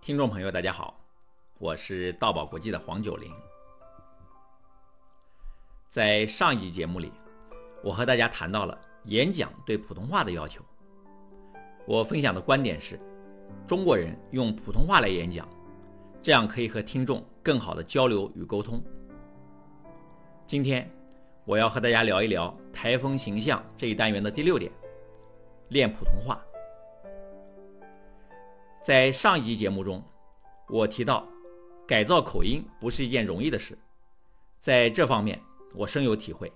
听众朋友，大家好，我是道宝国际的黄九龄。在上一集节目里，我和大家谈到了演讲对普通话的要求。我分享的观点是，中国人用普通话来演讲，这样可以和听众更好的交流与沟通。今天我要和大家聊一聊台风形象这一单元的第六点：练普通话。在上一集节目中，我提到改造口音不是一件容易的事，在这方面我深有体会。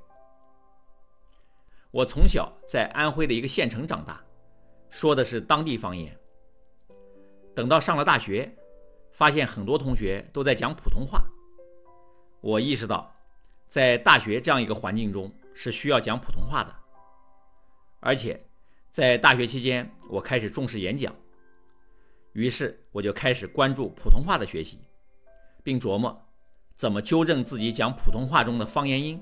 我从小在安徽的一个县城长大，说的是当地方言。等到上了大学，发现很多同学都在讲普通话，我意识到，在大学这样一个环境中是需要讲普通话的。而且，在大学期间，我开始重视演讲。于是我就开始关注普通话的学习，并琢磨怎么纠正自己讲普通话中的方言音。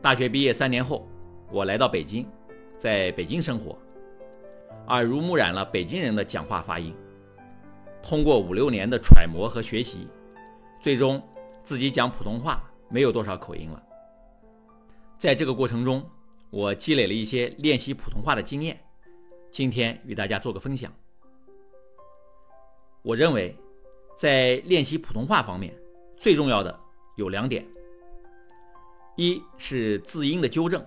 大学毕业三年后，我来到北京，在北京生活，耳濡目染了北京人的讲话发音。通过五六年的揣摩和学习，最终自己讲普通话没有多少口音了。在这个过程中，我积累了一些练习普通话的经验，今天与大家做个分享。我认为，在练习普通话方面，最重要的有两点：一是字音的纠正，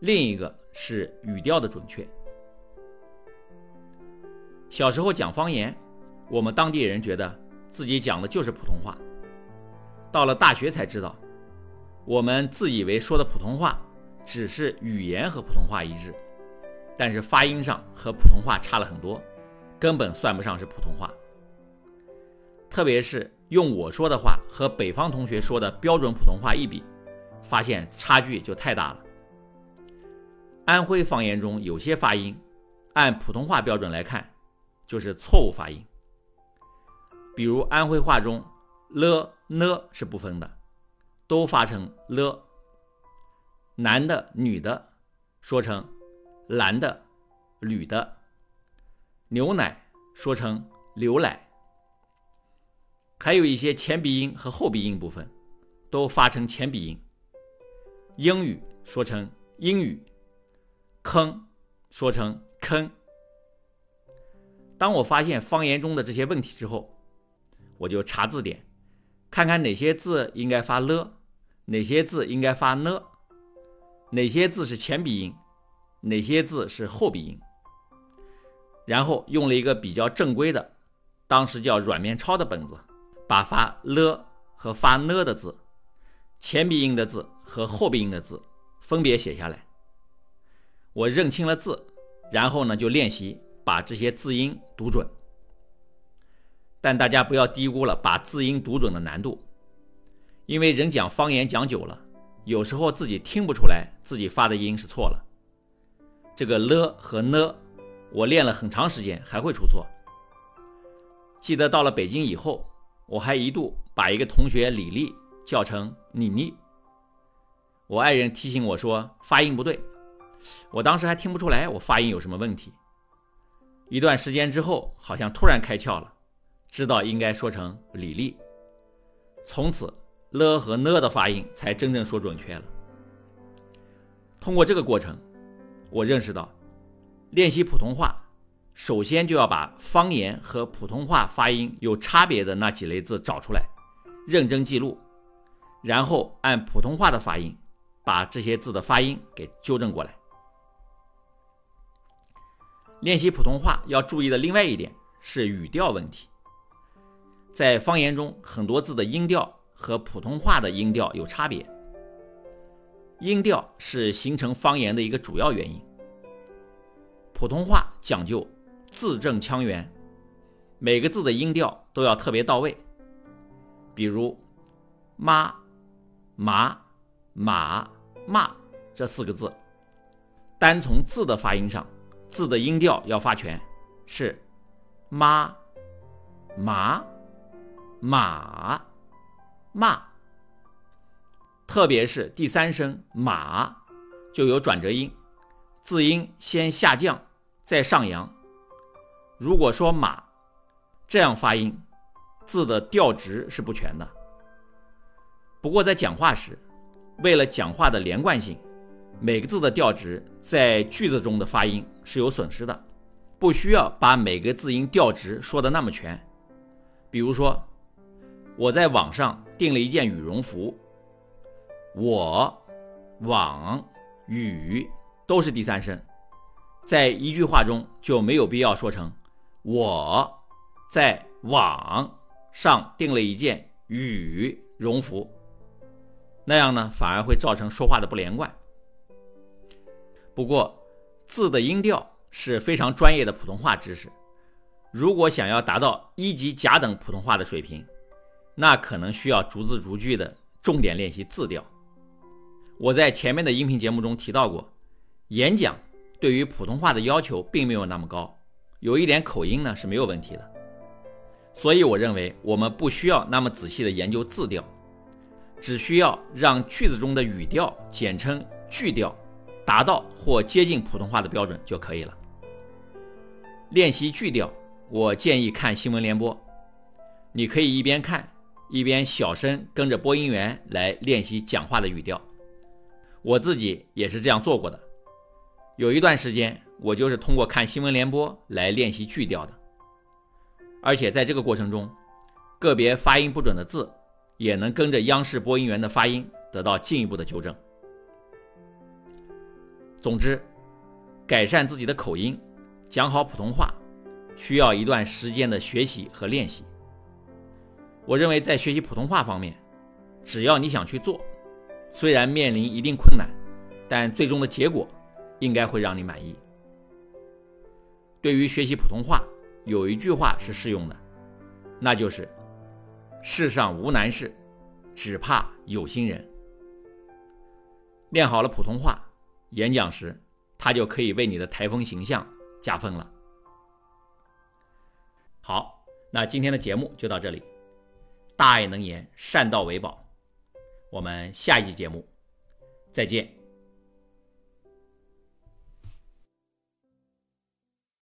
另一个是语调的准确。小时候讲方言，我们当地人觉得自己讲的就是普通话；到了大学才知道，我们自以为说的普通话只是语言和普通话一致，但是发音上和普通话差了很多。根本算不上是普通话，特别是用我说的话和北方同学说的标准普通话一比，发现差距就太大了。安徽方言中有些发音，按普通话标准来看，就是错误发音。比如安徽话中了呢是不分的，都发成了。男的女的说成男的女的。牛奶说成牛奶，还有一些前鼻音和后鼻音部分都发成前鼻音。英语说成英语，坑说成坑。当我发现方言中的这些问题之后，我就查字典，看看哪些字应该发了，哪些字应该发呢，哪些字是前鼻音，哪些字是后鼻音。然后用了一个比较正规的，当时叫软面抄的本子，把发了和发呢的字，前鼻音的字和后鼻音的字分别写下来。我认清了字，然后呢就练习把这些字音读准。但大家不要低估了把字音读准的难度，因为人讲方言讲久了，有时候自己听不出来自己发的音是错了。这个了和呢。我练了很长时间，还会出错。记得到了北京以后，我还一度把一个同学李丽叫成妮妮。我爱人提醒我说发音不对，我当时还听不出来我发音有什么问题。一段时间之后，好像突然开窍了，知道应该说成李丽。从此了和呢的发音才真正说准确了。通过这个过程，我认识到。练习普通话，首先就要把方言和普通话发音有差别的那几类字找出来，认真记录，然后按普通话的发音把这些字的发音给纠正过来。练习普通话要注意的另外一点是语调问题，在方言中很多字的音调和普通话的音调有差别，音调是形成方言的一个主要原因。普通话讲究字正腔圆，每个字的音调都要特别到位。比如“妈”“麻”“马”“骂”这四个字，单从字的发音上，字的音调要发全，是“妈”“麻”“马”“骂”。特别是第三声“马”，就有转折音。字音先下降，再上扬，如果说马，这样发音，字的调值是不全的。不过在讲话时，为了讲话的连贯性，每个字的调值在句子中的发音是有损失的，不需要把每个字音调值说的那么全。比如说，我在网上订了一件羽绒服，我、网、羽都是第三声，在一句话中就没有必要说成我在网上订了一件羽绒服。那样呢，反而会造成说话的不连贯。不过，字的音调是非常专业的普通话知识。如果想要达到一级甲等普通话的水平，那可能需要逐字逐句的重点练习字调。我在前面的音频节目中提到过，演讲对于普通话的要求并没有那么高，有一点口音呢是没有问题的。所以我认为我们不需要那么仔细的研究字调。只需要让句子中的语调，简称句调，达到或接近普通话的标准就可以了。练习句调，我建议看新闻联播，你可以一边看，一边小声跟着播音员来练习讲话的语调。我自己也是这样做过的，有一段时间我就是通过看新闻联播来练习句调的，而且在这个过程中，个别发音不准的字。也能跟着央视播音员的发音得到进一步的纠正。总之，改善自己的口音，讲好普通话，需要一段时间的学习和练习。我认为，在学习普通话方面，只要你想去做，虽然面临一定困难，但最终的结果应该会让你满意。对于学习普通话，有一句话是适用的，那就是。世上无难事，只怕有心人。练好了普通话，演讲时，他就可以为你的台风形象加分了。好，那今天的节目就到这里。大爱能言，善道为宝。我们下一集节目再见。